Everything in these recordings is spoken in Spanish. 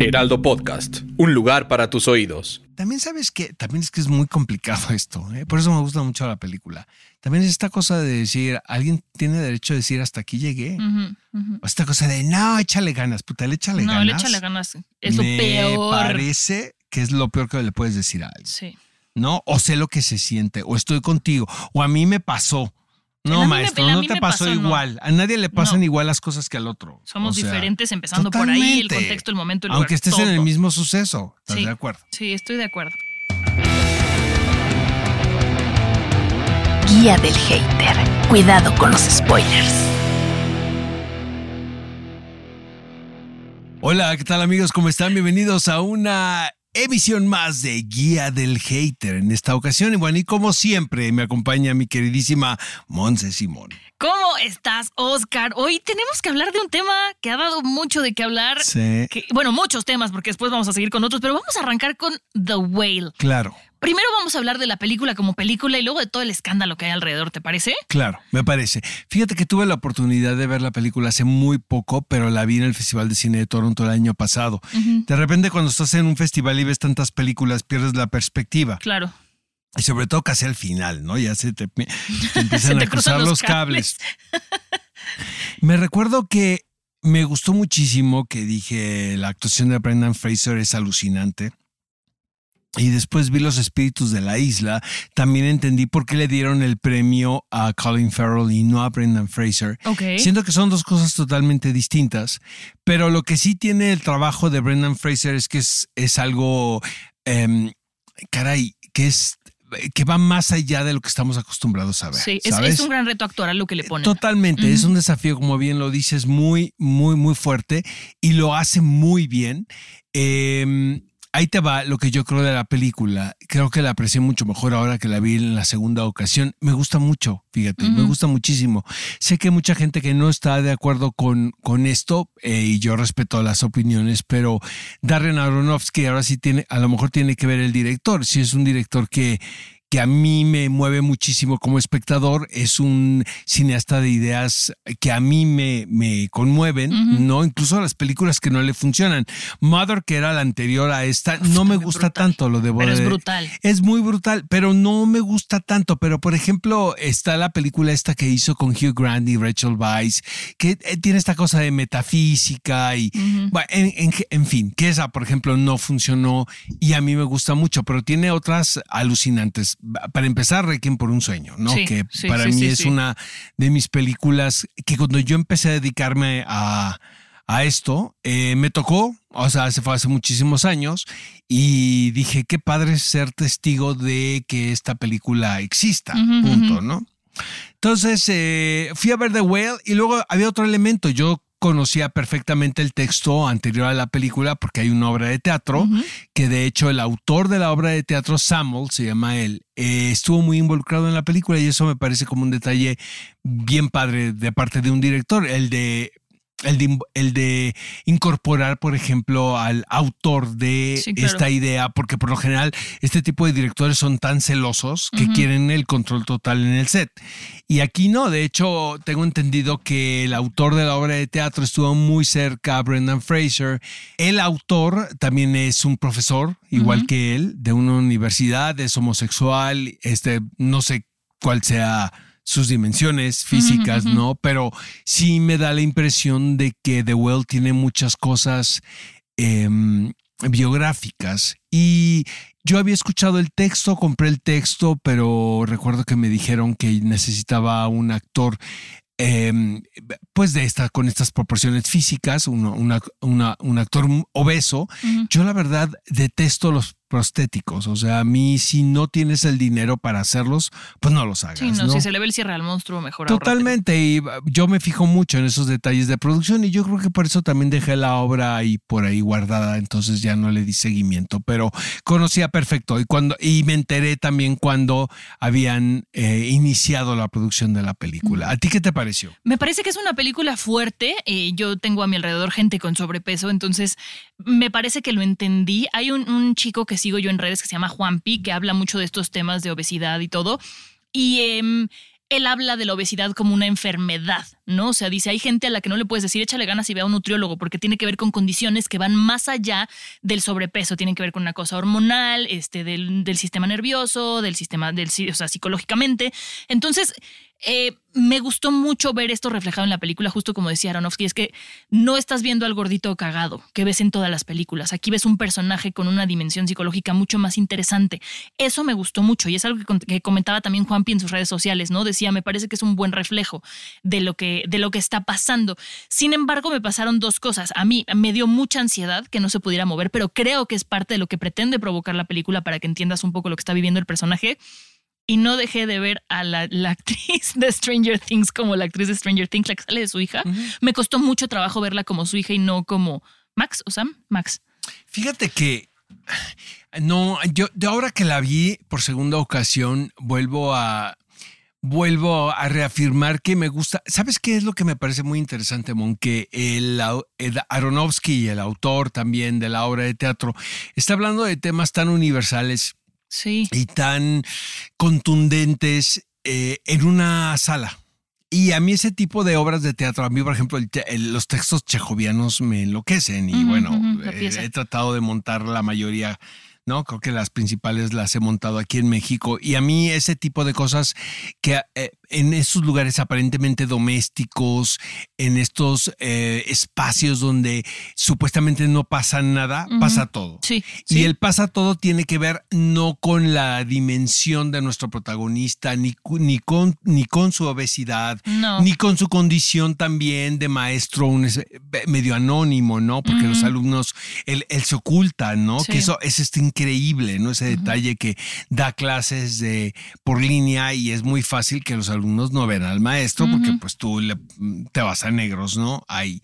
Heraldo Podcast, un lugar para tus oídos. También sabes que, también es que es muy complicado esto, ¿eh? por eso me gusta mucho la película. También es esta cosa de decir, alguien tiene derecho a decir hasta aquí llegué. O esta cosa de, no, échale ganas, puta, le échale ganas. No, le échale ganas. Es lo me peor. parece que es lo peor que le puedes decir a alguien. Sí. ¿No? O sé lo que se siente, o estoy contigo, o a mí me pasó. No, me- maestro, a no te me pasó, no. igual. A nadie le pasan No. igual las cosas que al otro. Somos O sea, diferentes empezando por ahí, el contexto, el momento, el lugar. Aunque estés en el mismo suceso. ¿Estás Sí. de acuerdo? Sí, estoy de acuerdo. Guía del hater. Cuidado con los spoilers. Hola, ¿qué tal amigos? ¿Cómo están? Bienvenidos a una emisión más de Guía del Hater en esta ocasión. Y bueno, y como siempre, me acompaña mi queridísima Monse Simón. ¿Cómo estás, Oscar? Hoy tenemos que hablar de un tema que ha dado mucho de qué hablar. Sí, que- bueno, muchos temas, porque después vamos a seguir con otros, pero vamos a arrancar con The Whale. claro, Primero vamos a hablar de la película como película y luego de todo el escándalo que hay alrededor, ¿te parece? claro, me parece. Fíjate que tuve la oportunidad de ver la película hace muy poco, pero la vi en el Festival de Cine de Toronto el año pasado. De repente, cuando estás en un festival y ves tantas películas, pierdes la perspectiva. Claro. Y sobre todo casi al final, ¿no? Ya se te, te empiezan te a cruzar los los cables. Me recuerdo que me gustó muchísimo que dije la actuación de Brendan Fraser es alucinante. Y después vi Los Espíritus de la Isla. También entendí por qué le dieron el premio a Colin Farrell y no a Brendan Fraser. Ok. Siento que son dos cosas totalmente distintas, pero lo que sí tiene el trabajo de Brendan Fraser es que es, es algo, em, caray, que es que va más allá de lo que estamos acostumbrados a ver. Sí, es, un gran reto actual lo que le ponen. Totalmente, es un desafío, como bien lo dices, muy, muy, muy fuerte y lo hace muy bien. Eh, ahí te va lo que yo creo de la película. Creo que la aprecié mucho mejor ahora que la vi en la segunda ocasión. Me gusta mucho, fíjate, me gusta muchísimo. Sé que hay mucha gente que no está de acuerdo con, con esto eh, y yo respeto las opiniones, pero Darren Aronofsky ahora sí tiene, a lo mejor tiene que ver el director. Si es un director que que a mí me mueve muchísimo como espectador, es un cineasta de ideas que a mí me, me conmueven. ¿no? Incluso las películas que no le funcionan. Mother, que era la anterior a esta, no me gusta brutal. tanto, lo debo Pero es de- brutal. Es muy brutal, pero no me gusta tanto. Pero, por ejemplo, está la película esta que hizo con Hugh Grant y Rachel Weisz, que eh, tiene esta cosa de metafísica y, Ujú. bueno, en, en- en fin, que esa, por ejemplo, no funcionó y a mí me gusta mucho, pero tiene otras alucinantes. Para empezar, Requiem por un sueño, ¿no? Sí, que sí, para sí, mí es una de mis películas que cuando yo empecé a dedicarme a, a esto, eh, me tocó, o sea, se fue hace muchísimos años y dije, qué padre ser testigo de que esta película exista, punto. ¿no? Entonces eh, fui a ver The Whale y luego había otro elemento. Yo conocía perfectamente el texto anterior a la película porque hay una obra de teatro que de hecho el autor de la obra de teatro, Samuel, se llama él, eh, estuvo muy involucrado en la película y eso me parece como un detalle bien padre de parte de un director, el de... El de, el de incorporar, por ejemplo, al autor de Sí, claro. esta idea, porque por lo general este tipo de directores son tan celosos que quieren el control total en el set. Y aquí no, de hecho, tengo entendido que el autor de la obra de teatro estuvo muy cerca a Brendan Fraser. El autor también es un profesor, igual que él, de una universidad, es homosexual, este, no sé cuál sea sus dimensiones físicas. ¿no? Pero sí me da la impresión de que The Well tiene muchas cosas em, biográficas y yo había escuchado el texto, compré el texto, pero recuerdo que me dijeron que necesitaba un actor em, pues de esta, con estas proporciones físicas, uno- una- una- un actor obeso. Yo la verdad detesto los prostéticos, o sea, a mí si no tienes el dinero para hacerlos, pues no los hagas. Sí, no, ¿no? si se le ve el cierre al monstruo, mejor. Totalmente, y uh, yo me fijo mucho en esos detalles de producción y yo creo que por eso también dejé la obra ahí por ahí guardada, entonces ya no le di seguimiento, pero conocía perfecto y cuando y me enteré también cuando habían eh, iniciado la producción de la película. ¿A ti qué te pareció? Me parece que es una película fuerte. eh, yo tengo a mi alrededor gente con sobrepeso, entonces me parece que lo entendí. Hay un, un chico que sigo yo en redes que se llama Juanpi, que habla mucho de estos temas de obesidad y todo. Y em, él habla de la obesidad como una enfermedad, ¿no? O sea, dice, hay gente a la que no le puedes decir, échale ganas y ve a un nutriólogo, porque tiene que ver con condiciones que van más allá del sobrepeso, tienen que ver con una cosa hormonal, este, del, del sistema nervioso, del sistema, del, o sea, psicológicamente. Entonces, eh, me gustó mucho ver esto reflejado en la película, justo como decía Aronofsky, es que no estás viendo al gordito cagado que ves en todas las películas. Aquí ves un personaje con una dimensión psicológica mucho más interesante. Eso me gustó mucho y es algo que, comentaba también Juanpi en sus redes sociales, ¿no? Decía, me parece que es un buen reflejo de lo que, de lo que está pasando. Sin embargo, me pasaron dos cosas. A mí me dio mucha ansiedad que no se pudiera mover, pero creo que es parte de lo que pretende provocar la película para que entiendas un poco lo que está viviendo el personaje y no dejé de ver a la, actriz de Stranger Things como la actriz de Stranger Things, la que sale de su hija. Me costó mucho trabajo verla como su hija y no como Max o Sam. Max. Fíjate que no, yo de ahora que la vi por segunda ocasión, vuelvo a vuelvo a reafirmar que me gusta. ¿Sabes qué es lo que me parece muy interesante, Mon? Que el, el, Aronofsky, el autor también de la obra de teatro, está hablando de temas tan universales sí. y tan contundentes eh, en una sala. Y a mí ese tipo de obras de teatro, a mí por ejemplo los textos chejovianos me enloquecen y bueno, eh, he tratado de montar la mayoría ¿no? Creo que las principales las he montado aquí en México y a mí ese tipo de cosas que eh, en esos lugares aparentemente domésticos, en estos eh, espacios donde supuestamente no pasa nada, pasa todo. Sí, y el pasa todo tiene que ver no con la dimensión de nuestro protagonista, ni, ni, con, ni con su obesidad, ni con su condición también de maestro un, medio anónimo, ¿no? Porque los alumnos, él, se oculta, ¿no? Que eso es este increíble, ¿no? Ese detalle que da clases de, por línea y es muy fácil que los alumnos no ven al maestro porque pues tú le, te vas a negros, ¿no? Ahí.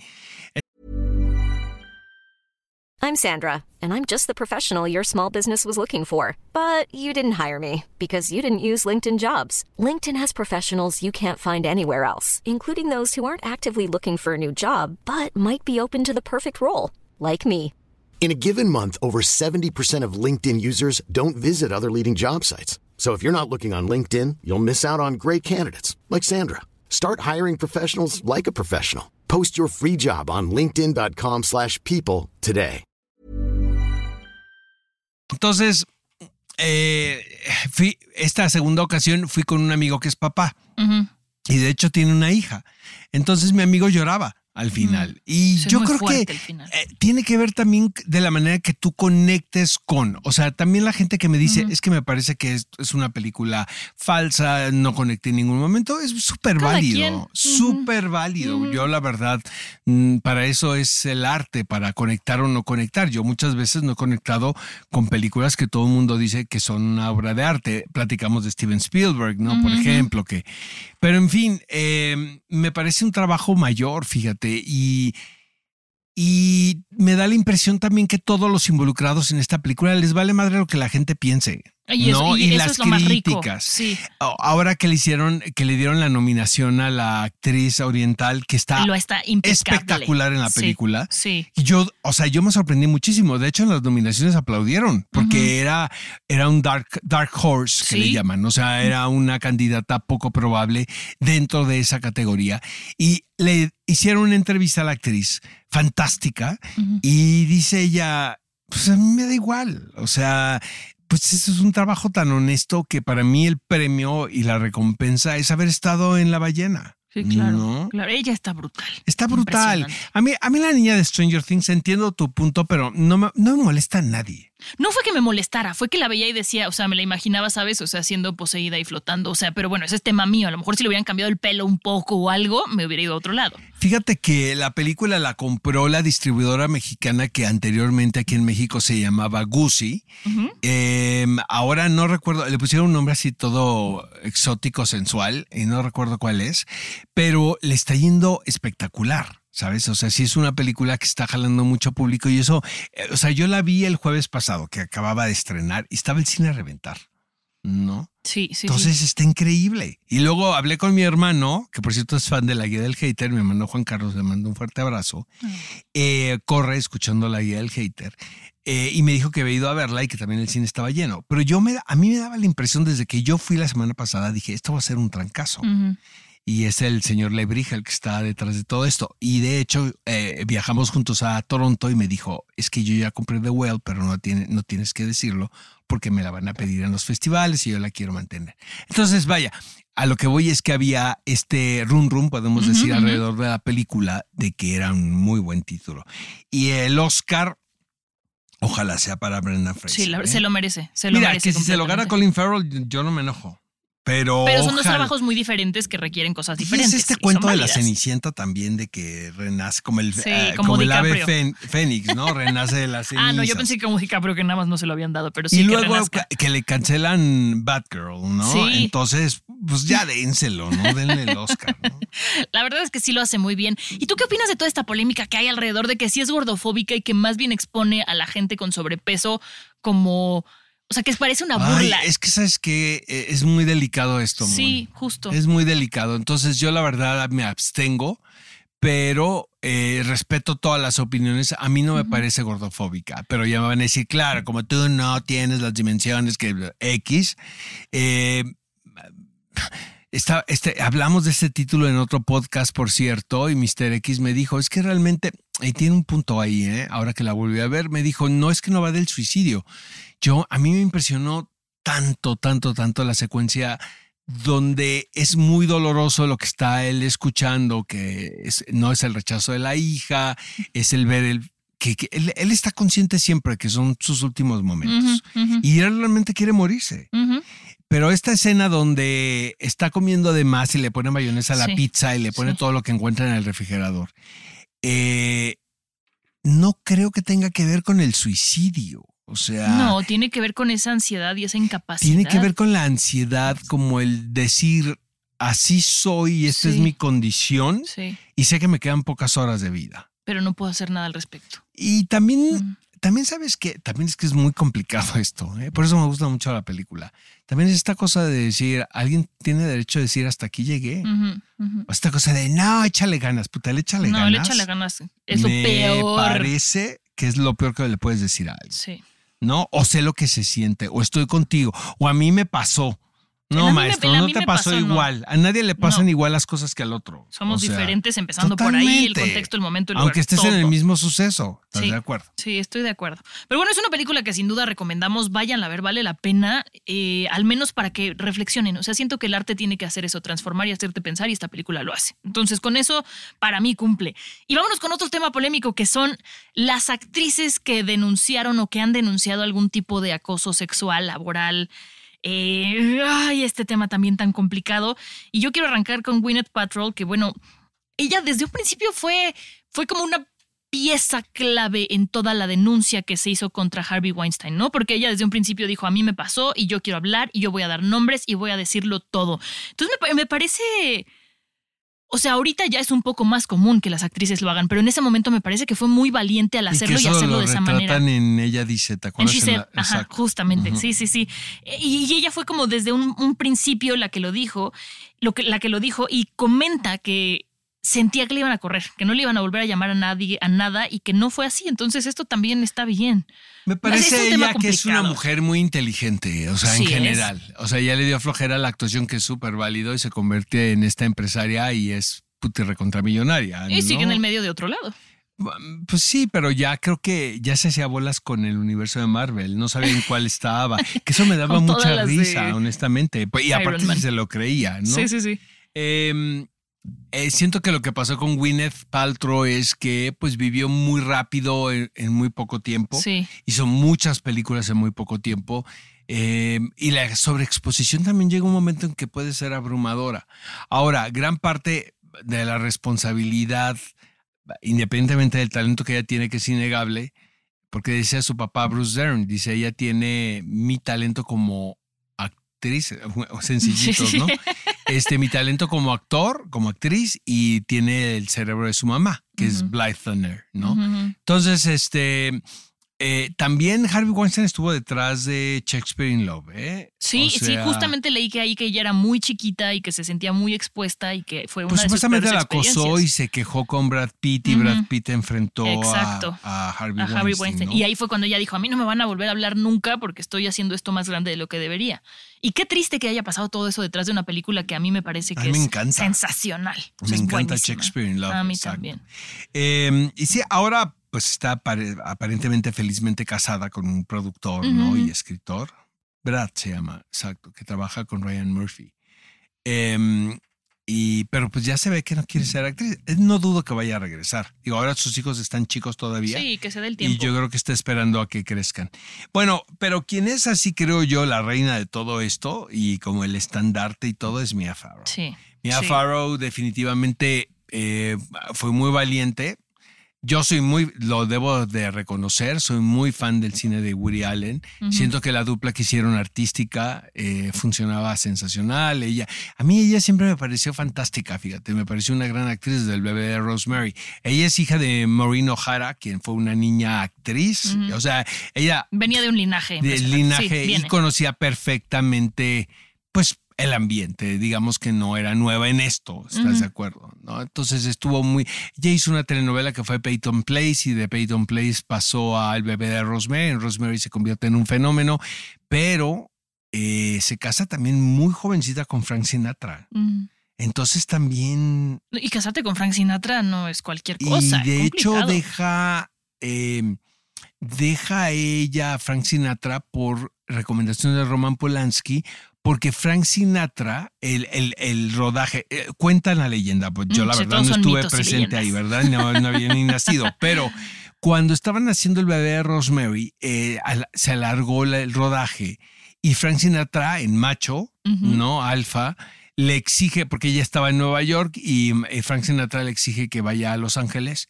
I'm Sandra, and I'm just the professional your small business was looking for. But you didn't hire me because you didn't use LinkedIn jobs. LinkedIn has professionals you can't find anywhere else, including those who aren't actively looking for a new job but might be open to the perfect role, like me. In a given month, over 70% of LinkedIn users don't visit other leading job sites. So if you're not looking on LinkedIn, you'll miss out on great candidates like Sandra. Start hiring professionals like a professional. Post your free job on linkedin.com/people today. Entonces, eh, fui, esta segunda ocasión fui con un amigo que es papá. Uh -huh. Y de hecho tiene una hija. Entonces mi amigo lloraba al final. Y yo creo que eh, tiene que ver también de la manera que tú conectes con, o sea, también la gente que me dice, es que me parece que es, es, una película falsa, no conecté en ningún momento, es súper válido, súper válido. Yo la verdad, mm, para eso es el arte, para conectar o no conectar. Yo muchas veces no he conectado con películas que todo el mundo dice que son una obra de arte. Platicamos de Steven Spielberg, ¿no? Por ejemplo, que... Pero en fin, eh, me parece un trabajo mayor, fíjate y, y me da la impresión también que todos los involucrados en esta película les vale madre lo que la gente piense. Y, ¿no? y, las críticas. Sí. Ahora que le hicieron, que le dieron la nominación a la actriz oriental que está, está espectacular en la película. Sí, Y yo, o sea, yo me sorprendí muchísimo. De hecho, en las nominaciones aplaudieron porque uh -huh. era, era un dark, dark horse que le llaman. O sea, era una candidata poco probable dentro de esa categoría. Y le hicieron una entrevista a la actriz fantástica uh -huh. y dice ella, pues a mí me da igual. O sea, pues eso es un trabajo tan honesto que para mí el premio y la recompensa es haber estado en la ballena. Sí, claro, ¿no? claro. Ella está brutal. Está brutal. A mí, a mí la niña de Stranger Things entiendo tu punto, pero no me, no me molesta a nadie. No fue que me molestara, fue que la veía y decía, o sea, me la imaginaba, ¿sabes? O sea, siendo poseída y flotando. O sea, pero bueno, ese es tema mío. A lo mejor si le hubieran cambiado el pelo un poco o algo, me hubiera ido a otro lado. Fíjate que la película la compró la distribuidora mexicana que anteriormente aquí en México se llamaba Gucci. Uh -huh. eh, ahora no recuerdo, le pusieron un nombre así todo exótico, sensual, y no recuerdo cuál es, pero le está yendo espectacular. ¿Sabes? O sea, sí es una película que está jalando mucho público y eso, eh, o sea, yo la vi el jueves pasado que acababa de estrenar y estaba el cine a reventar. ¿no? Sí, sí. Entonces sí. está increíble. Y luego hablé con mi hermano, que por cierto es fan de la guía del hater, mi hermano Juan Carlos, le mando un fuerte abrazo. Ah. Eh, corre escuchando la guía del hater. eh, y me dijo que había ido a verla y que también el cine estaba lleno. Pero yo me, a mí me daba la impresión desde que yo fui la semana pasada, dije, esto va a ser un trancazo. Ujú. Y es el señor Lebrija el que está detrás de todo esto. Y de hecho, eh, viajamos juntos a Toronto y me dijo, es que yo ya compré The Well, pero no, tiene, no tienes que decirlo porque me la van a pedir en los festivales y yo la quiero mantener. Entonces, vaya, a lo que voy es que había este run run, podemos decir, alrededor de la película, de que era un muy buen título. Y el Oscar, ojalá sea para Brendan Fraser. Sí, la- ¿eh? se lo merece. Se lo Mira, merece que si se lo gana. Colin Farrell, yo no me enojo. Pero, Pero son dos trabajos muy diferentes que requieren cosas Y diferentes. es este y cuento de la. Cenicienta también de que renace como el, Sí, eh, como como el ave fénix, ¿no? Renace de la ceniza. Ah, no, yo pensé que como DiCaprio que nada más no se lo habían dado, pero sí y que luego renazca. que le cancelan Batgirl, ¿no? Sí. Entonces, pues ya dénselo, ¿no? Denle el Oscar, ¿no? La verdad es que sí lo hace muy bien. ¿Y tú qué opinas de toda esta polémica que hay alrededor de que sí es gordofóbica y que más bien expone a la gente con sobrepeso como... O sea, que parece una Ay, burla. es que sabes que es muy delicado esto, Mon. sí, justo. Es muy delicado. Entonces, yo la verdad me abstengo, pero eh, respeto todas las opiniones. A mí no me parece gordofóbica, pero ya me van a decir, claro, como tú no tienes las dimensiones que X. eh, está, este, hablamos de este título en otro podcast, por cierto, y Mr. X me dijo, es que realmente, y tiene un punto ahí, ¿eh? ahora que la volví a ver, me dijo, no es que no va del suicidio. Yo, a mí me impresionó tanto, tanto, tanto la secuencia donde es muy doloroso lo que está él escuchando, que es- no es el rechazo de la hija, es el ver el... que, que él, él está consciente siempre que son sus últimos momentos. Ujú, ujú, Y él realmente quiere morirse. ujú. Pero esta escena donde está comiendo de más y le pone mayonesa a la Sí, pizza y le pone sí. todo lo que encuentra en el refrigerador, eh, no creo que tenga que ver con el suicidio. O sea, No, tiene que ver con esa ansiedad y esa incapacidad. tiene que ver con la ansiedad, como el decir, así soy y esta es mi condición Sí, y sé que me quedan pocas horas de vida. pero no puedo hacer nada al respecto. Y también, Mm. También sabes que, también es que es muy complicado esto, ¿eh? por eso me gusta mucho la película. También es esta cosa de decir, alguien tiene derecho a decir hasta aquí llegué. Ujú, ujú. O esta cosa de, no, échale ganas, puta, le échale No, ganas. le échale ganas. Es lo me peor. parece que es lo peor que le puedes decir a alguien. Sí. ¿no? O sé lo que se siente, o estoy contigo, o a mí me pasó. No, me- maestro, no te pasó, no. igual. A nadie le pasan No. igual las cosas que al otro. Somos O sea, diferentes, empezando por ahí, el contexto, el momento, el lugar. Aunque estés en el mismo suceso, ¿estás Sí. de acuerdo? Sí, estoy de acuerdo. Pero bueno, es una película que sin duda recomendamos. Vayan a ver, vale la pena, eh, al menos para que reflexionen. O sea, siento que el arte tiene que hacer eso, transformar y hacerte pensar, y esta película lo hace. Entonces, con eso, para mí cumple. Y vámonos con otro tema polémico que son las actrices que denunciaron o que han denunciado algún tipo de acoso sexual, laboral. Eh, ay, este tema también tan complicado. Y yo quiero arrancar con Gwyneth Paltrow, que bueno, ella desde un principio fue, fue como una pieza clave en toda la denuncia que se hizo contra Harvey Weinstein, ¿no? Porque ella desde un principio dijo, a mí me pasó y yo quiero hablar y yo voy a dar nombres y voy a decirlo todo. Entonces me parece... O sea, ahorita ya es un poco más común que las actrices lo hagan, pero en ese momento me parece que fue muy valiente al hacerlo y y, que eso hacerlo lo de esa manera. en Ella Dice, ¿te En acuerdas? She En Said, la- ajá, justamente, sí, sí, sí. Y, y ella fue como desde un, un principio la que lo dijo, lo que, la que lo dijo y comenta que sentía que le iban a correr, que no le iban a volver a llamar a nadie, a nada y que no fue así. Entonces esto también está bien. Me Es parece tema ella que es una mujer muy inteligente, o sea, Sí en es. general. O sea, ya le dio flojera la actuación que es súper válido y se convierte en esta empresaria y es puti recontramillonaria. Y sigue ¿no? en el medio de otro lado. Pues sí, pero ya creo que ya se hacía bolas con el universo de Marvel. No sabía en cuál estaba. Que eso me daba mucha de risa, honestamente. Y aparte si se lo creía, ¿no? Sí, sí, sí. Eh, eh, siento que lo que pasó con Gwyneth Paltrow es que pues vivió muy rápido en, en muy poco tiempo. Sí. Hizo muchas películas en muy poco tiempo. eh, y la sobreexposición también llega un momento en que puede ser abrumadora. Ahora, gran parte de la responsabilidad, independientemente del talento que ella tiene, que es innegable, porque decía su papá Bruce Dern, dice, ella tiene mi talento como actriz, sencillitos, Sí. ¿no? Este, mi talento como actor, como actriz, y tiene el cerebro de su mamá, que es. Blythe Thunder, ¿no? Entonces, este, eh, también Harvey Weinstein estuvo detrás de Shakespeare in Love, ¿eh? Sí, O sí, justamente leí que ahí que ella era muy chiquita y que se sentía muy expuesta y que fue una Pues de sus supuestamente la acosó y se quejó con Brad Pitt y Brad. Pitt enfrentó a- Exacto. a, Harvey a Harvey Weinstein. Y ahí fue cuando ella dijo, a mí no me van a volver a hablar nunca porque estoy haciendo esto más grande de lo que debería. Y qué triste que haya pasado todo eso detrás de una película que a mí me parece A que mí me es sensacional. Me es encanta buenísima. Shakespeare in Love. A mí exacto. también. Eh, y sí, ahora pues está apare- aparentemente felizmente casada con un productor ¿no? Ujú. y escritor. Brad se llama, exacto, que trabaja con Ryan Murphy. Em, y, pero pues ya se ve que no quiere ser actriz. Eh, No dudo que vaya a regresar. Digo, ahora sus hijos están chicos todavía. Sí, que se dé el Y tiempo. yo creo que está esperando a que crezcan. Bueno, pero quien es así, creo yo, la reina de todo esto y como el estandarte y todo es Mia Farrow. Sí. Mia sí. Farrow definitivamente eh, fue muy valiente. Yo soy muy, lo debo de reconocer, soy muy fan del cine de Woody Allen. Siento que la dupla que hicieron artística eh, funcionaba sensacional. Ella, a mí ella siempre me pareció fantástica, fíjate, me pareció una gran actriz del bebé de Rosemary. Ella es hija de Maureen O'Hara, quien fue una niña actriz. O sea, ella Venía de un linaje. del linaje Sí, y conocía perfectamente, pues, el ambiente. Digamos que no era nueva en esto, ¿estás de acuerdo? ¿no? Entonces estuvo muy. Ella hizo una telenovela que fue Peyton Place y de Peyton Place pasó al bebé de Rosemary. En Rosemary se convierte en un fenómeno, pero eh, se casa también muy jovencita con Frank Sinatra. Mm. Entonces también Y casarte con Frank Sinatra no es cualquier cosa. y de hecho deja, eh, deja a ella a Frank Sinatra por recomendación de Roman Polanski, porque Frank Sinatra, el, el, el rodaje, eh, cuenta la leyenda, pues yo Mm, la verdad no estuve presente ahí. ¿verdad? No, no había ni nacido, pero cuando estaban haciendo el bebé de Rosemary, eh, al- se alargó la- el rodaje y Frank Sinatra en macho. ¿no? Alfa, le exige, porque ella estaba en Nueva York y eh, Frank Sinatra le exige que vaya a Los Ángeles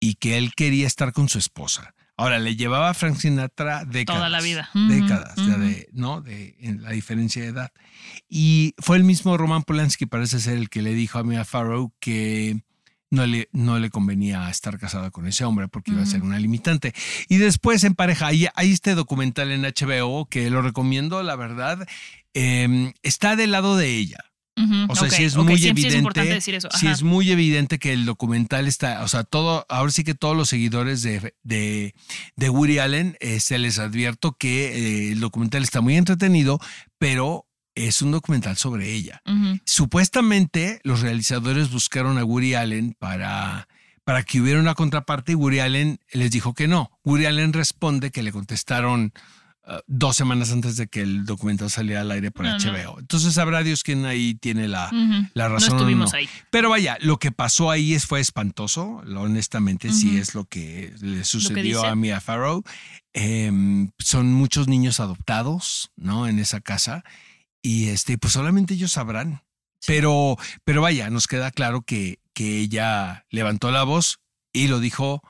y que él quería estar con su esposa. Ahora, le llevaba a Frank Sinatra décadas. Toda la vida. Décadas, ya ujú. de, ¿no? De en la diferencia de edad. Y fue el mismo Roman Polanski, parece ser el que le dijo a Mia Farrow que no le, no le convenía estar casada con ese hombre porque iba a ser una limitante. Y después en pareja, hay, hay este documental en HBO que lo recomiendo, la verdad, eh, está del lado de ella. O sea, ok, sí es muy evidente. es decir eso. Sí es muy evidente que el documental está, o sea, todo, ahora sí que todos los seguidores de, de, de Woody Allen, eh, se les advierto que eh, el documental está muy entretenido, pero es un documental sobre ella. Supuestamente los realizadores buscaron a Woody Allen para, para que hubiera una contraparte y Woody Allen les dijo que no. Woody Allen responde que le contestaron uh, dos semanas antes de que el documental saliera al aire por No, no. HBO. Entonces sabrá Dios quién ahí tiene la, la No razón. o estuvimos no. ahí. Pero vaya, lo que pasó ahí es, fue espantoso. Honestamente, sí es lo que le sucedió a Mia Farrow. Em, son muchos niños adoptados, ¿no? En esa casa. Y este, pues solamente ellos sabrán. Pero, pero vaya, nos queda claro que, que ella levantó la voz y lo dijo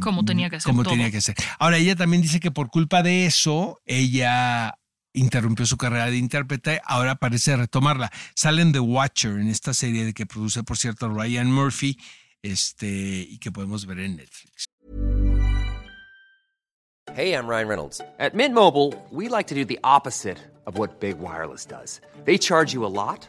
Como tenía que ser Como todo. tenía que ser. Ahora, ella también dice que por culpa de eso, ella interrumpió su carrera de intérprete, ahora parece retomarla. Sale en The Watcher, en esta serie de que produce, por cierto, Ryan Murphy, este, y que podemos ver en Netflix. Hey, I'm Ryan Reynolds. At Mint Mobile, we like to do the opposite of what Big Wireless does. They charge you a lot,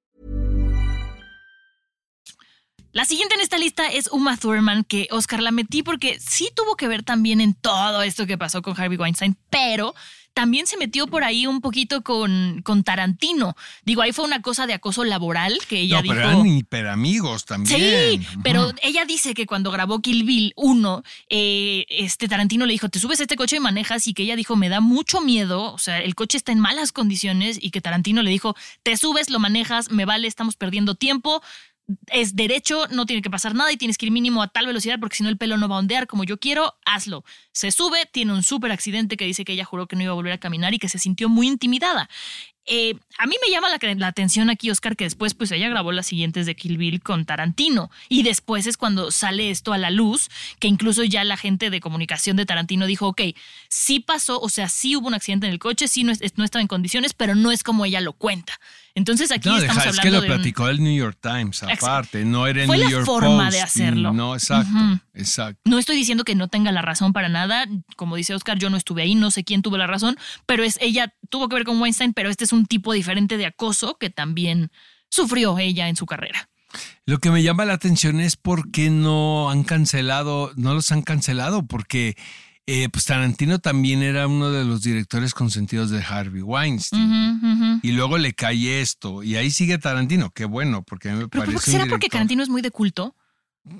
La siguiente en esta lista es Uma Thurman, que Oscar la metí porque sí tuvo que ver también en todo esto que pasó con Harvey Weinstein, pero también se metió por ahí un poquito con, con Tarantino. Digo, ahí fue una cosa de acoso laboral que ella no, dijo. pero eran hiperamigos también. Sí, pero ella dice que cuando grabó Kill Bill 1, eh, este Tarantino le dijo, te subes a este coche y manejas y que ella dijo, me da mucho miedo, o sea, el coche está en malas condiciones y que Tarantino le dijo, te subes, lo manejas, me vale, estamos perdiendo tiempo, es derecho, no tiene que pasar nada y tienes que ir mínimo a tal velocidad porque si no el pelo no va a ondear como yo quiero, hazlo. Se sube, tiene un súper accidente que dice que ella juró que no iba a volver a caminar y que se sintió muy intimidada. Eh, a mí me llama la, la, atención aquí, Oscar, que después pues ella grabó las siguientes de Kill Bill con Tarantino y después es cuando sale esto a la luz, que incluso ya la gente de comunicación de Tarantino dijo, ok, sí pasó, o sea, sí hubo un accidente en el coche, sí no, no estaba en condiciones, pero no es como ella lo cuenta. Entonces aquí no, estamos deja, hablando es que lo de platicó el New York Times aparte, no era el Fue New la York forma Post, de hacerlo. No, exacto, exacto. No estoy diciendo que no tenga la razón para nada. Como dice Oscar, yo no estuve ahí, no sé quién tuvo la razón, pero es ella tuvo que ver con Weinstein, pero este es un tipo diferente de acoso que también sufrió ella en su carrera. Lo que me llama la atención es por qué no han cancelado, no los han cancelado, porque eh, pues Tarantino también era uno de los directores consentidos de Harvey Weinstein. Y luego le cae esto, y ahí sigue Tarantino, qué bueno, porque a mí me Pero parece ¿por qué un será porque Tarantino es muy de culto?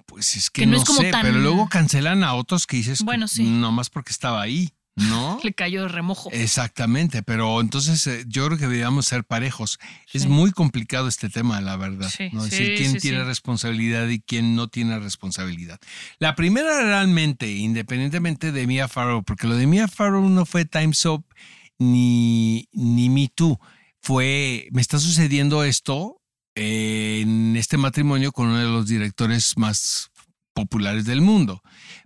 Pues es que, que no no, es como sé, tan- pero luego cancelan a otros que dices, Bueno, sí. nomás porque estaba ahí, ¿no? Le cayó de remojo. Exactamente, pero entonces eh, yo creo que deberíamos ser parejos. Es muy complicado este tema, la verdad. Sí, ¿no? sí, Decir quién tiene responsabilidad y quién no tiene responsabilidad. La primera realmente, independientemente de Mia Farrow, porque lo de Mia Farrow no fue Time's Up ni, ni Me Too. Fue, me está sucediendo esto eh, en este matrimonio con uno de los directores más populares del mundo.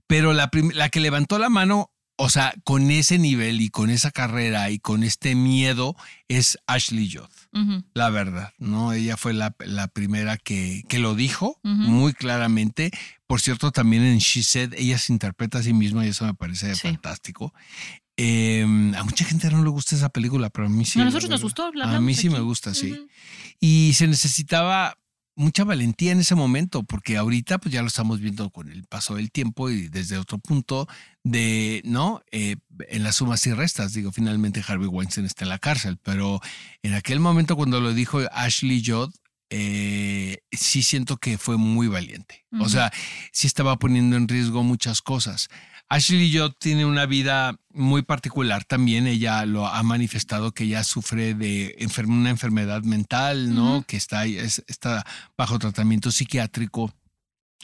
Pero la, la que levantó la mano, o sea, con ese nivel y con esa carrera y con este miedo, es Ashley Judd. La verdad, ¿no? Ella fue la, la primera que, que lo dijo muy claramente. Por cierto, también en She Said, ella se interpreta a sí misma y eso me parece Sí. fantástico. Eh, a mucha gente no le gusta esa película, pero a mí sí. a nosotros nos gustó. la A mí sí me gusta, sí. Y se necesitaba mucha valentía en ese momento, porque ahorita pues ya lo estamos viendo con el paso del tiempo y desde otro punto de, ¿no? Eh, en las sumas y restas, digo, finalmente Harvey Weinstein está en la cárcel, pero en aquel momento cuando lo dijo Ashley Judd, eh, sí siento que fue muy valiente. O sea, sí estaba poniendo en riesgo muchas cosas. Ashley Judd tiene una vida muy particular también. Ella lo ha manifestado que ella sufre de enfer- una enfermedad mental, ¿no? Que está, es- está bajo tratamiento psiquiátrico.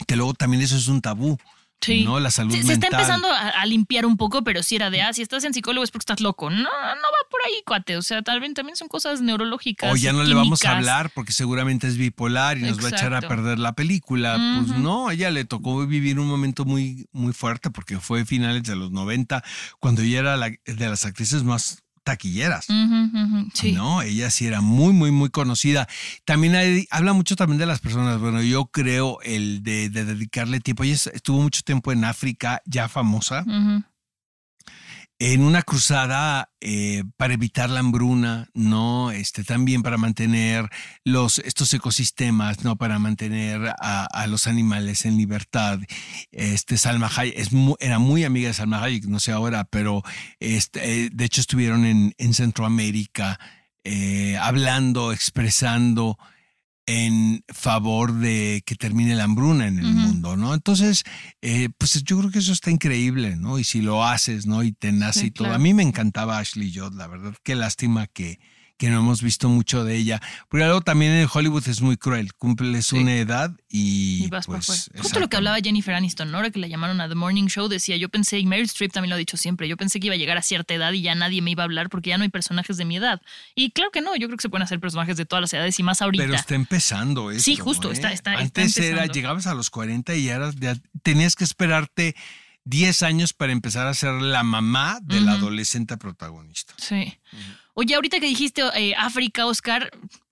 Que luego también eso es un tabú, Sí. ¿no? La salud Se, se mental. está empezando a, a limpiar un poco, pero si era de, ah, si estás en psicólogo es porque estás loco. No, no va por ahí, cuate. O sea, tal vez también son cosas neurológicas. O ya no le vamos a hablar porque seguramente es bipolar y nos va a echar a perder la película. Pues no, ella le tocó vivir un momento muy, muy fuerte porque fue finales de los 90, cuando ella era la- de las actrices más taquilleras. Sí. No, ella sí era muy, muy, muy conocida. También hay- habla mucho también de las personas. Bueno, yo creo el de, de dedicarle tiempo. Ella estuvo mucho tiempo en África, ya famosa. En una cruzada eh, para evitar la hambruna, ¿no? Este, también para mantener los, estos ecosistemas, ¿no? Para mantener a, los animales en libertad. Este, Salma Hayek es era muy amiga de Salma Hayek, no sé ahora, pero este, eh, de hecho estuvieron en, en Centroamérica eh, hablando, expresando en favor de que termine la hambruna en el mundo, ¿no? Entonces, eh, pues yo creo que eso está increíble, ¿no? Y si lo haces, ¿no? Y te nace Sí, y todo. claro. A mí me encantaba Ashley Judd, la verdad. Qué lástima que, que no hemos visto mucho de ella. Pero luego también en Hollywood es muy cruel. Cumples Sí. una edad y, Y vas para pues... afuera. Justo lo que hablaba Jennifer Aniston, ¿no? ahora que la llamaron a The Morning Show, decía, yo pensé, y Meryl Streep también lo ha dicho siempre, yo pensé que iba a llegar a cierta edad y ya nadie me iba a hablar porque ya no hay personajes de mi edad. Y claro que no, yo creo que se pueden hacer personajes de todas las edades y más ahorita. Pero está empezando esto. Sí, justo, ¿eh? está- está- está Antes era, llegabas a los 40 y eras, ya tenías que esperarte 10 años para empezar a ser la mamá del Ujú. adolescente protagonista. Sí. Oye, ahorita que dijiste eh, África, Oscar,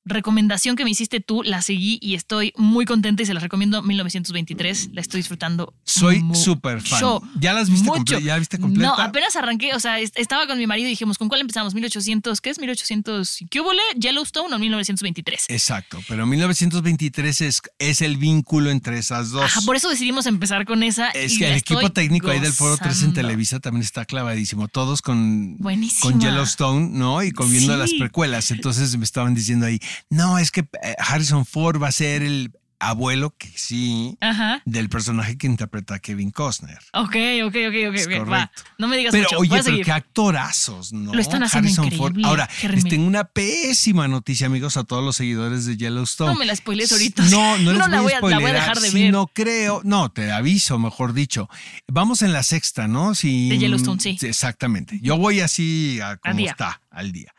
recomendación que me hiciste tú, la seguí y estoy muy contenta y se la recomiendo 1923. La estoy disfrutando. Soy súper fan. ¿Ya las viste Mucho. comple- ¿Ya viste completa? No, apenas arranqué, o sea, est- estaba con mi marido y dijimos, ¿con cuál empezamos? 1800, ¿qué es 1800? ¿Qué hubo? ¿Yellowstone o 1923? Exacto, pero 1923 es, es el vínculo entre esas dos. Ajá, por eso decidimos empezar con esa. Es que el equipo técnico ahí del Foro 3 en. Televisa también está clavadísimo. Todos con, Buenísima. con Yellowstone, ¿no? Y con viendo Sí. las precuelas. Entonces me estaban diciendo ahí, no, es que eh, Harrison Ford va a ser el abuelo, que sí, Ajá. del personaje que interpreta a Kevin Costner. Ok, ok, ok, ok. Es ok, va. correcto. No me digas Pero mucho. oye, voy pero qué actorazos, ¿no? Lo están haciendo Harrison Ford. Ahora, les tengo una pésima noticia, amigos, a todos los seguidores de Yellowstone. No me la spoilees ahorita. No, no les No la voy, voy a la voy a dejar de si ver. no creo, no, te aviso, mejor dicho. Vamos en la sexta, ¿no? Si, De Yellowstone, sí. Exactamente. Yo voy así a como está, al día.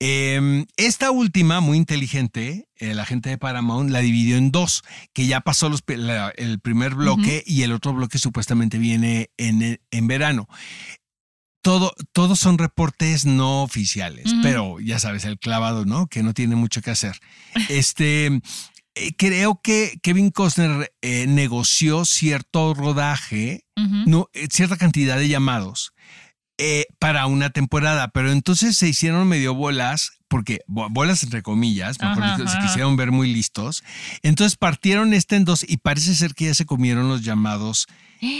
Eh, esta última, muy inteligente, eh, la gente de Paramount la dividió en dos, que ya pasó los, pe- la- el primer bloque y el otro bloque supuestamente viene en, en verano. Todo, todos son reportes no oficiales, pero ya sabes, el clavado, ¿no? Que no tiene mucho que hacer. Este, eh, creo que Kevin Costner eh, negoció cierto rodaje, no, eh, cierta cantidad de llamados eh, para una temporada, pero entonces se hicieron medio bolas, porque bo- bolas entre comillas, mejor Ajá, dicho, se quisieron ver muy listos. Entonces partieron este en dos y parece ser que ya se comieron los llamados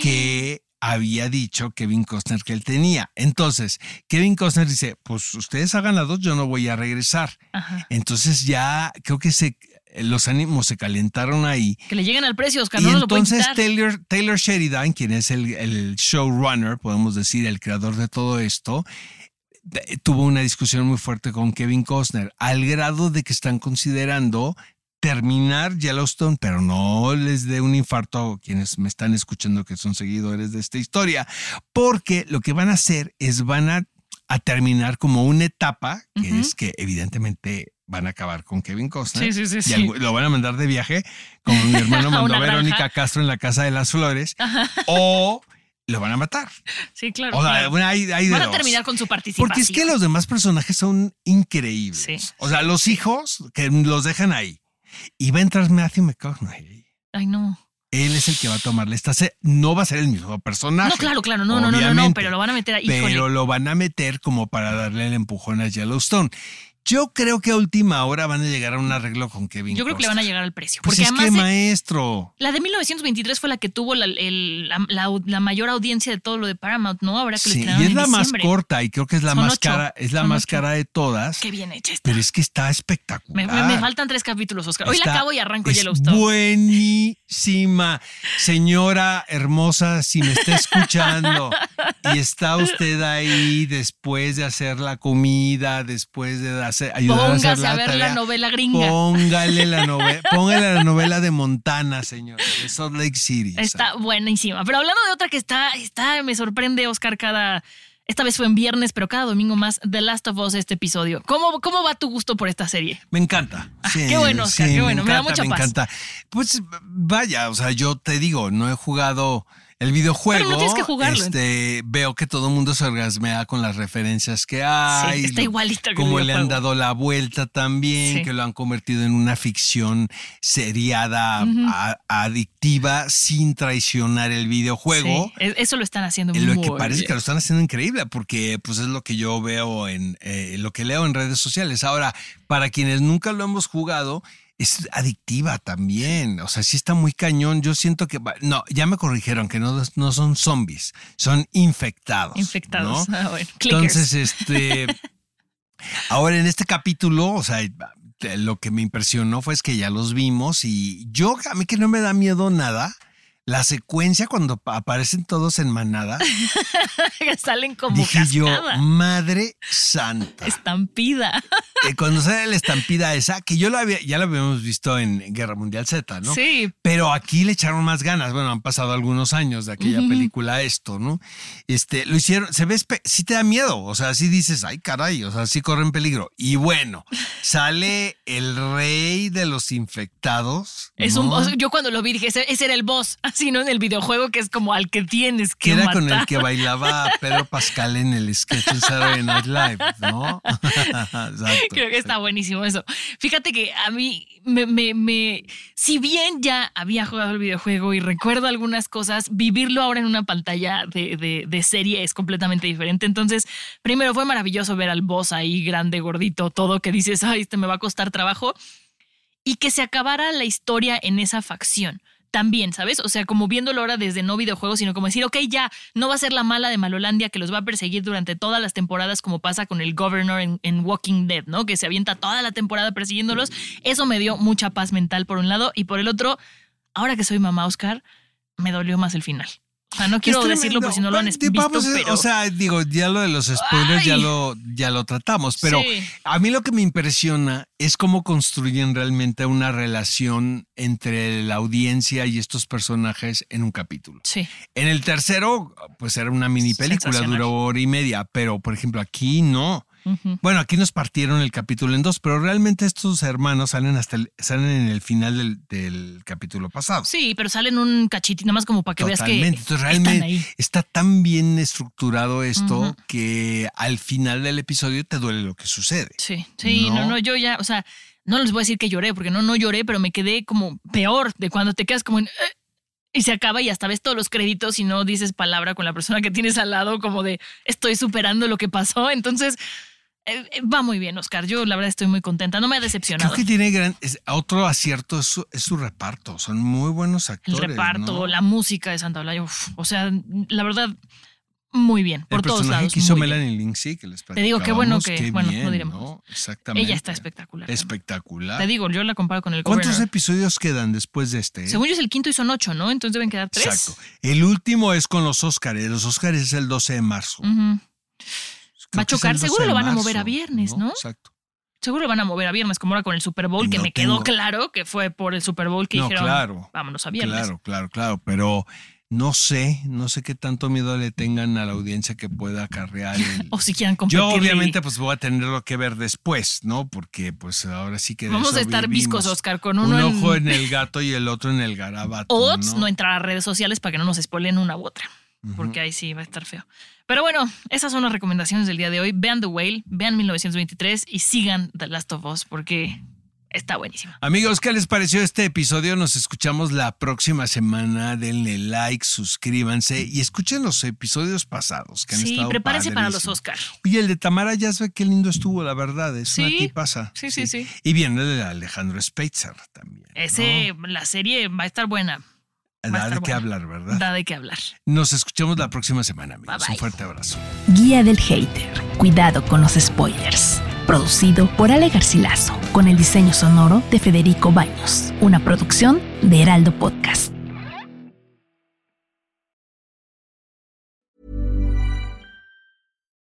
que había dicho Kevin Costner que él tenía. Entonces, Kevin Costner dice, pues ustedes hagan las dos, yo no voy a regresar. Ajá. Entonces ya creo que se, los ánimos se calentaron ahí. Que le lleguen al precio, Oscar. Y no lo entonces. Taylor, Taylor Sheridan, quien es el, el showrunner, podemos decir, el creador de todo esto, tuvo una discusión muy fuerte con Kevin Costner, al grado de que están considerando terminar Yellowstone, pero no les dé un infarto a quienes me están escuchando que son seguidores de esta historia, porque lo que van a hacer es van a, a terminar como una etapa, que es que evidentemente van a acabar con Kevin Costner. Sí, sí, sí, y lo van a mandar de viaje, como mi hermano mandó a Verónica granja. Castro en la Casa de las Flores, o lo van a matar. Sí, claro. O sea, claro. bueno, hay, hay de Van a dos. terminar con su participación. Porque es que los demás personajes son increíbles. O sea, los hijos que los dejan ahí. Y va a entrar Matthew McConaughey. Ay, no. Él es el que va a tomarle esta No va a ser el mismo personaje. No, claro, claro. No, no, no, no, no. Pero lo van a meter ahí. Pero lo van a meter como para darle el empujón a Yellowstone. Yo creo que a última hora van a llegar a un arreglo con Kevin. Yo creo que le van a llegar al precio. Pues Porque es además. que de- maestro. La de 1923 fue la que tuvo la, el- la- la- la mayor audiencia de todo lo de Paramount, ¿no? Ahora que lo Sí, estrenaron y es en la más corta y creo que es la Son más ocho, cara, es la son más ocho. cara de todas. Qué bien hecha está. Pero es que está espectacular. me- me faltan tres capítulos, Oscar. Hoy la acabo y arranco es Yellowstone. Buenísima. Señora hermosa, si me está escuchando y está usted ahí después de hacer la comida, después de hacer, ayudar a hacer Póngase la a ver tarea, la novela gringa. Póngale la novela, póngale la novela de Montana, señor, de Salt Lake City. Está buenísima. Pero hablando de otra que está, está, me sorprende, Oscar, cada. Esta vez fue en viernes, pero cada domingo más, The Last of Us, este episodio. ¿Cómo, cómo va tu gusto por esta serie? Me encanta. Sí, Ah, qué bueno, Oscar, sí, qué bueno, me da encanta, mucha me paz. encanta. Pues vaya, o sea, yo te digo, no he jugado el videojuego. No tienes que jugarlo. Este, veo que todo el mundo se orgasmea con las referencias que hay. Sí, está lo- igualito que Como le han dado la vuelta también, Sí. que lo han convertido en una ficción seriada, a- adictiva, sin traicionar el videojuego. Sí, e- eso lo están haciendo Lo muy que parece bien. que lo están haciendo increíble, porque pues es lo que yo veo en eh, lo que leo en redes sociales. Ahora, para quienes nunca lo hemos jugado, es adictiva también. O sea, sí está muy cañón. Yo siento que no, ya me corrigieron que no, no son zombies, son infectados. Infectados. ¿no? Ah, bueno. Entonces, este. Ahora, en este capítulo, o sea, lo que me impresionó fue es que ya los vimos y yo, a mí que no me da miedo nada, la secuencia cuando pa- aparecen todos en manada, Salen como dije yo, madre santa. Estampida. Eh, cuando sale la estampida esa, que yo la había, ya la habíamos visto en Guerra Mundial Z, ¿no? Sí. Pero aquí le echaron más ganas. Bueno, han pasado algunos años de aquella película esto, ¿no? Este, lo hicieron, se ve, sí te da miedo. O sea, sí dices, ay, caray, o sea, sí corren peligro. Y bueno, sale el rey de los infectados. Es un, yo cuando lo vi dije, ese, ese era el boss. Así, ¿no? En el videojuego que es como al que tienes que Que era matar. con el que bailaba Pedro Pascal en el sketch en Saturday Night Live, ¿no? Exacto. Creo que está buenísimo eso. Fíjate que a mí me, me, me- si bien ya había jugado el videojuego y recuerdo algunas cosas, vivirlo ahora en una pantalla de, de- de serie es completamente diferente. Entonces, primero fue maravilloso ver al boss ahí grande, gordito, todo que dices, ay, este me va a costar trabajo. Y que se acabara la historia en esa facción. También, ¿sabes? O sea, como viéndolo ahora desde no videojuegos, sino como decir, ok, ya, no va a ser la mala de Malolandia que los va a perseguir durante todas las temporadas, como pasa con el Governor en, en Walking Dead, ¿no? Que se avienta toda la temporada persiguiéndolos. Eso me dio mucha paz mental por un lado, y por el otro, ahora que soy mamá Oscar, me dolió más el final. O sea, no quiero decirlo por si no lo han visto, vamos pero... O sea, digo, ya lo de los spoilers ya lo, ya lo tratamos, pero Sí. a mí lo que me impresiona es cómo construyen realmente una relación entre la audiencia y estos personajes en un capítulo. Sí. En el tercero, pues era una mini película, duró hora y media, pero por ejemplo aquí no. Bueno, aquí nos partieron el capítulo en dos, pero realmente estos hermanos salen hasta el- salen en el final del, del capítulo pasado. Sí, pero salen un cachitito, nada más como para que veas que. Entonces, están realmente ahí. está tan bien estructurado esto que al final del episodio te duele lo que sucede. Sí, sí, no, ¿No? no, yo ya, o sea, no les voy a decir que lloré, porque no, no lloré, pero me quedé como peor de cuando te quedas como en... "Eh", y se acaba y hasta ves todos los créditos y no dices palabra con la persona que tienes al lado, como de estoy superando lo que pasó. Entonces, va muy bien, Oscar. Yo la verdad estoy muy contenta. No me ha decepcionado. Creo que tiene gran. es- otro acierto es su, es su reparto. Son muy buenos El actores. reparto, ¿no? la música de Santa Olaya, o sea, la verdad, muy bien, por El todos personaje lados. que hizo. Melanie Lindsay, que les Te digo, qué bueno que- qué bueno, no diremos. ¿no? Exactamente. Ella está espectacular. Espectacular. Te digo, yo la comparo con el ¿Cuántos Governor. episodios quedan después de este? eh? Según yo es el quinto y son ocho, ¿no? Entonces deben quedar tres. Exacto. El último es con los Óscares. Los Óscares es el 12 de marzo. Va a chocar, el 12 seguro lo van a mover a viernes, ¿no? Exacto. Seguro lo van a mover a viernes, como ahora con el Super Bowl, que No me quedó claro que fue por el Super Bowl que No, dijeron, claro. vámonos a viernes. Claro, claro, claro. Pero no sé, no sé qué tanto miedo le tengan a la audiencia que pueda acarrear el. O si quieran competir. Yo obviamente pues voy a tenerlo que ver después, ¿no? Porque pues ahora sí que Vamos a estar viscos, Oscar, con Un uno en- ojo en el gato y el otro en el garabato. O ¿no? no entrar a redes sociales para que no nos spoilen una u otra. Porque ahí sí va a estar feo. Pero bueno, esas son las recomendaciones del día de hoy. Vean The Whale, vean 1923 y sigan The Last of Us porque está buenísima. Amigos, ¿qué les pareció este episodio? Nos escuchamos la próxima semana. Denle like, suscríbanse y escuchen los episodios pasados que han Sí, estado prepárense para los padrísimos. Oscar. Y el de Tamara ya ve qué lindo estuvo, la verdad. Es una Sí, tipaza. sí, sí, sí. Y viene el de Alejandro Spitzer también. Ese, la serie va a estar buena. Da de qué hablar, ¿verdad? Da de qué hablar. Nos escuchamos la próxima semana, amigos. Bye, bye. Un fuerte abrazo. Guía del Hater. Cuidado con los spoilers. Producido por Ale Garcilaso, con el diseño sonoro de Federico Baños. Una producción de Heraldo Podcast.